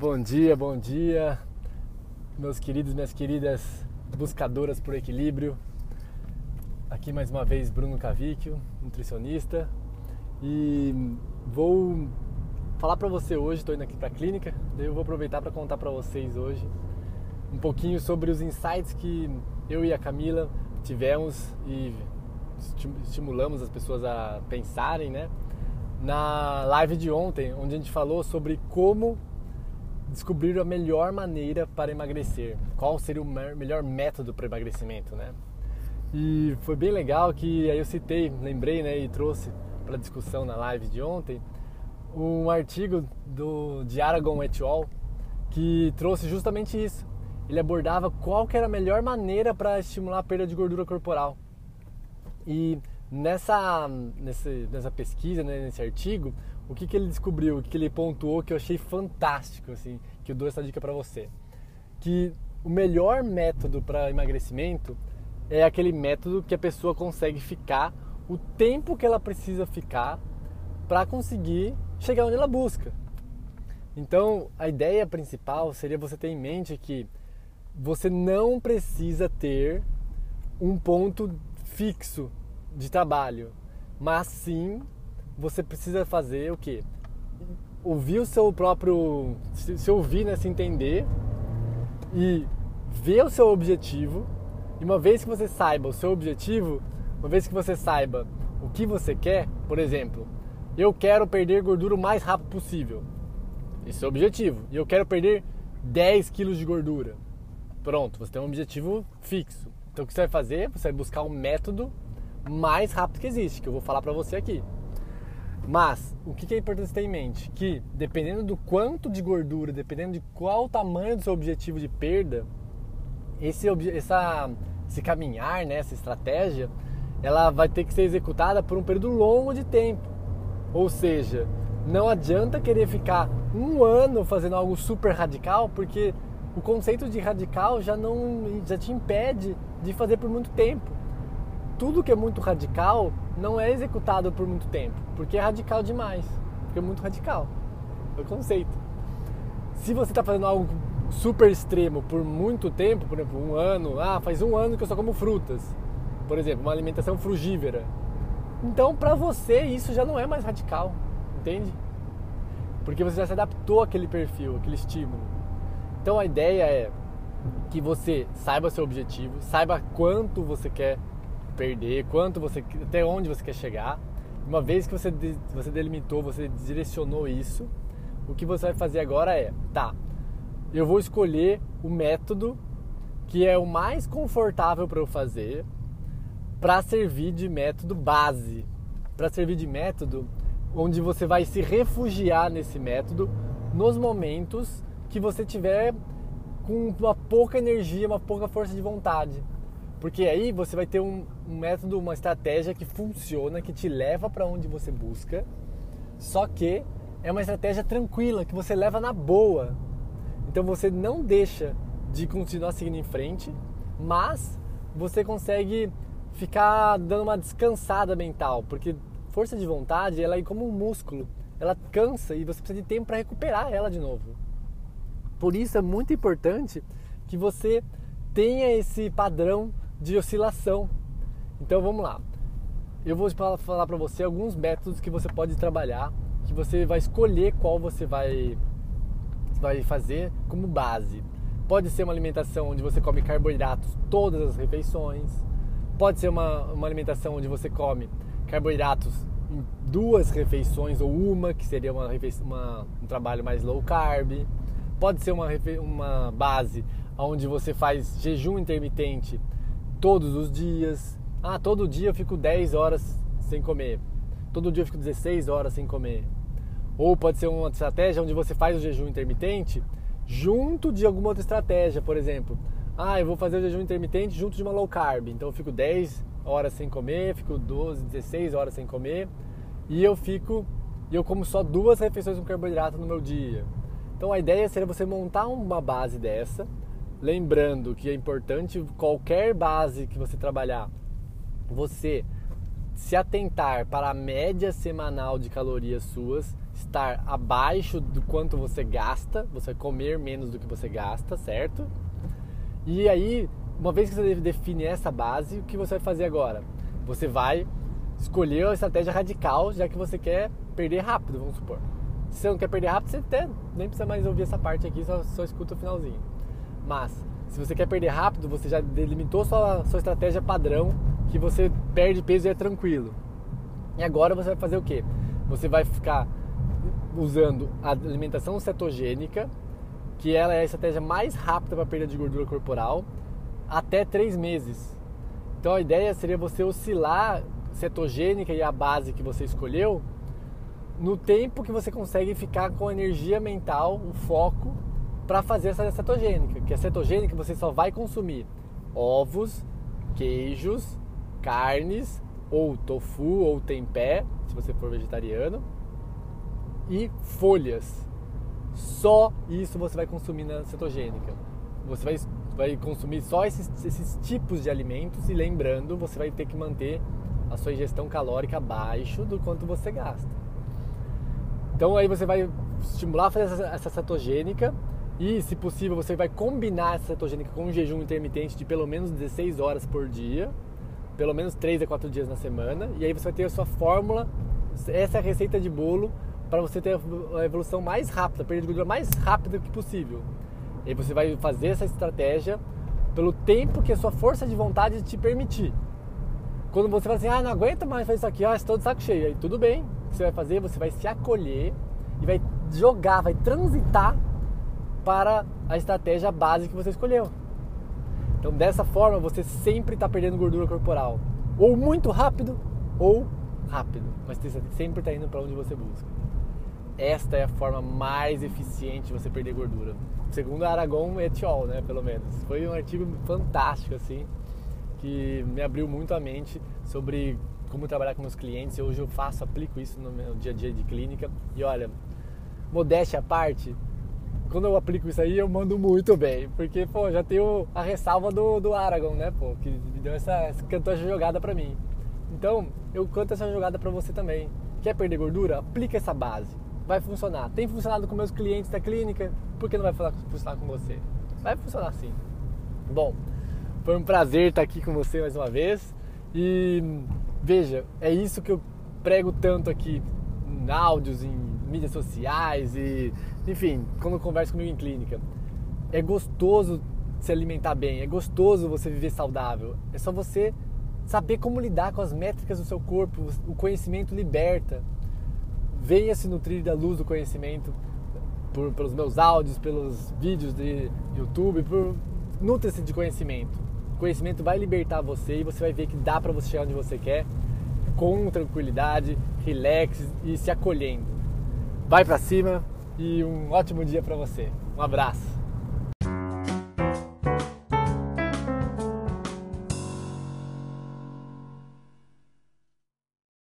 Bom dia, bom dia, meus queridos, minhas queridas buscadoras por equilíbrio. Aqui mais uma vez Bruno Cavicchio, nutricionista, e vou falar para você hoje. Estou indo aqui para a clínica, daí eu vou aproveitar para contar para vocês hoje um pouquinho sobre os insights que eu e a Camila tivemos e estimulamos as pessoas a pensarem, né? Na live de ontem, onde a gente falou sobre como descobrir a melhor maneira para emagrecer, qual seria o melhor método para emagrecimento, né? E foi bem legal que aí eu citei, lembrei, né, e trouxe para discussão na live de ontem um artigo do de Aragon et al que trouxe justamente isso. Ele abordava qual que era a melhor maneira para estimular a perda de gordura corporal. E nessa, nessa, nessa pesquisa, né, nesse artigo, o que, que ele descobriu, o que, que ele pontuou que eu achei fantástico, assim, que eu dou essa dica para você. Que o melhor método para emagrecimento é aquele método que a pessoa consegue ficar o tempo que ela precisa ficar para conseguir chegar onde ela busca. Então, a ideia principal seria você ter em mente que você não precisa ter um ponto fixo de trabalho, mas sim você precisa fazer o quê? Ouvir o seu próprio. Se, ouvir, né? Se entender e ver o seu objetivo. E uma vez que você saiba o seu objetivo, uma vez que você saiba o que você quer, por exemplo, eu quero perder gordura o mais rápido possível. Esse é o objetivo. E eu quero perder 10 quilos de gordura. Pronto, você tem um objetivo fixo. Então o que você vai fazer? Você vai buscar um método mais rápido que existe, que eu vou falar para você aqui. Mas o que é importante ter em mente? Que dependendo do quanto de gordura, dependendo de qual o tamanho do seu objetivo de perda, esse, essa, esse caminhar, né, essa estratégia, ela vai ter que ser executada por um período longo de tempo. Ou seja, não adianta querer ficar um ano fazendo algo super radical, porque o conceito de radical já não já te impede de fazer por muito tempo tudo que é muito radical não é executado por muito tempo, porque é radical demais, porque é muito radical. É o conceito. Se você está fazendo algo super extremo por muito tempo, por exemplo, um ano, ah, faz um ano que eu só como frutas, por exemplo, uma alimentação frugívora. Então, para você, isso já não é mais radical, entende? Porque você já se adaptou àquele perfil, àquele estímulo. Então, a ideia é que você saiba seu objetivo, saiba quanto você quer perder, quanto você, até onde você quer chegar. Uma vez que você, você delimitou, você direcionou isso, o que você vai fazer agora é, tá, eu vou escolher o método que é o mais confortável para eu fazer, para servir de método base, para servir de método onde você vai se refugiar nesse método nos momentos que você tiver com uma pouca energia, uma pouca força de vontade. Porque aí você vai ter um, um método, uma estratégia que funciona, que te leva para onde você busca, só que é uma estratégia tranquila, que você leva na boa. Então você não deixa de continuar seguindo em frente, mas você consegue ficar dando uma descansada mental, porque força de vontade ela é como um músculo, ela cansa e você precisa de tempo para recuperar ela de novo. Por isso é muito importante que você tenha esse padrão de oscilação. Então vamos lá. Eu vou falar para você alguns métodos que você pode trabalhar, que você vai escolher qual você vai vai fazer como base. Pode ser uma alimentação onde você come carboidratos todas as refeições. Pode ser uma, uma alimentação onde você come carboidratos em duas refeições ou uma, que seria uma, uma um trabalho mais low carb. Pode ser uma, uma base onde você faz jejum intermitente todos os dias. Ah, todo dia eu fico 10 horas sem comer. Todo dia eu fico 16 horas sem comer. Ou pode ser uma estratégia onde você faz o jejum intermitente junto de alguma outra estratégia, por exemplo. Ah, eu vou fazer o jejum intermitente junto de uma low carb. Então eu fico 10 horas sem comer, fico 12, 16 horas sem comer e eu fico e eu como só duas refeições com carboidrato no meu dia. Então a ideia seria você montar uma base dessa Lembrando que é importante qualquer base que você trabalhar, você se atentar para a média semanal de calorias suas, estar abaixo do quanto você gasta, você comer menos do que você gasta, certo? E aí, uma vez que você define essa base, o que você vai fazer agora? Você vai escolher uma estratégia radical, já que você quer perder rápido, vamos supor. Se você não quer perder rápido, você até nem precisa mais ouvir essa parte aqui, só, só escuta o finalzinho. Mas, se você quer perder rápido, você já delimitou sua, sua estratégia padrão, que você perde peso e é tranquilo. E agora você vai fazer o quê? Você vai ficar usando a alimentação cetogênica, que ela é a estratégia mais rápida para perda de gordura corporal, até três meses. Então a ideia seria você oscilar cetogênica e a base que você escolheu no tempo que você consegue ficar com energia mental, o foco para fazer essa cetogênica. Que a cetogênica você só vai consumir ovos, queijos, carnes, ou tofu ou tempé, se você for vegetariano, e folhas. Só isso você vai consumir na cetogênica. Você vai, vai consumir só esses, esses tipos de alimentos e lembrando, você vai ter que manter a sua ingestão calórica abaixo do quanto você gasta. Então aí você vai estimular a fazer essa, essa cetogênica e, se possível, você vai combinar essa cetogênica com um jejum intermitente de pelo menos 16 horas por dia, pelo menos 3 a 4 dias na semana, e aí você vai ter a sua fórmula, essa é a receita de bolo para você ter a evolução mais rápida, a perda de gordura mais rápida que possível. E aí você vai fazer essa estratégia pelo tempo que a sua força de vontade te permitir. Quando você fala assim, ah, não aguento mais fazer isso aqui, ah, estou de saco cheio, aí tudo bem. O que você vai fazer? Você vai se acolher e vai jogar, vai transitar para a estratégia base que você escolheu. Então, dessa forma, você sempre está perdendo gordura corporal. Ou muito rápido, ou rápido. Mas você sempre está indo para onde você busca. Esta é a forma mais eficiente de você perder gordura. Segundo Aragon et al., né, pelo menos. Foi um artigo fantástico, assim, que me abriu muito a mente sobre como trabalhar com meus clientes. Hoje eu faço, aplico isso no meu dia a dia de clínica. E olha, modéstia à parte, quando eu aplico isso aí, eu mando muito bem. Porque, pô, já tenho a ressalva do, do Aragon, né, pô, que me deu essa, cantou essa jogada pra mim. Então, eu canto essa jogada pra você também. Quer perder gordura? Aplica essa base. Vai funcionar. Tem funcionado com meus clientes da clínica, por que não vai funcionar com você? Vai funcionar sim. Bom, foi um prazer estar aqui com você mais uma vez. E veja, é isso que eu prego tanto aqui em áudios, em mídias sociais e, enfim, quando eu converso comigo em clínica. É gostoso se alimentar bem, é gostoso você viver saudável. É só você saber como lidar com as métricas do seu corpo. O conhecimento liberta. Venha se nutrir da luz do conhecimento por, pelos meus áudios, pelos vídeos de YouTube, por nutra-se de conhecimento conhecimento vai libertar você e você vai ver que dá para você chegar onde você quer com tranquilidade, relax e se acolhendo. Vai para cima e um ótimo dia para você. Um abraço.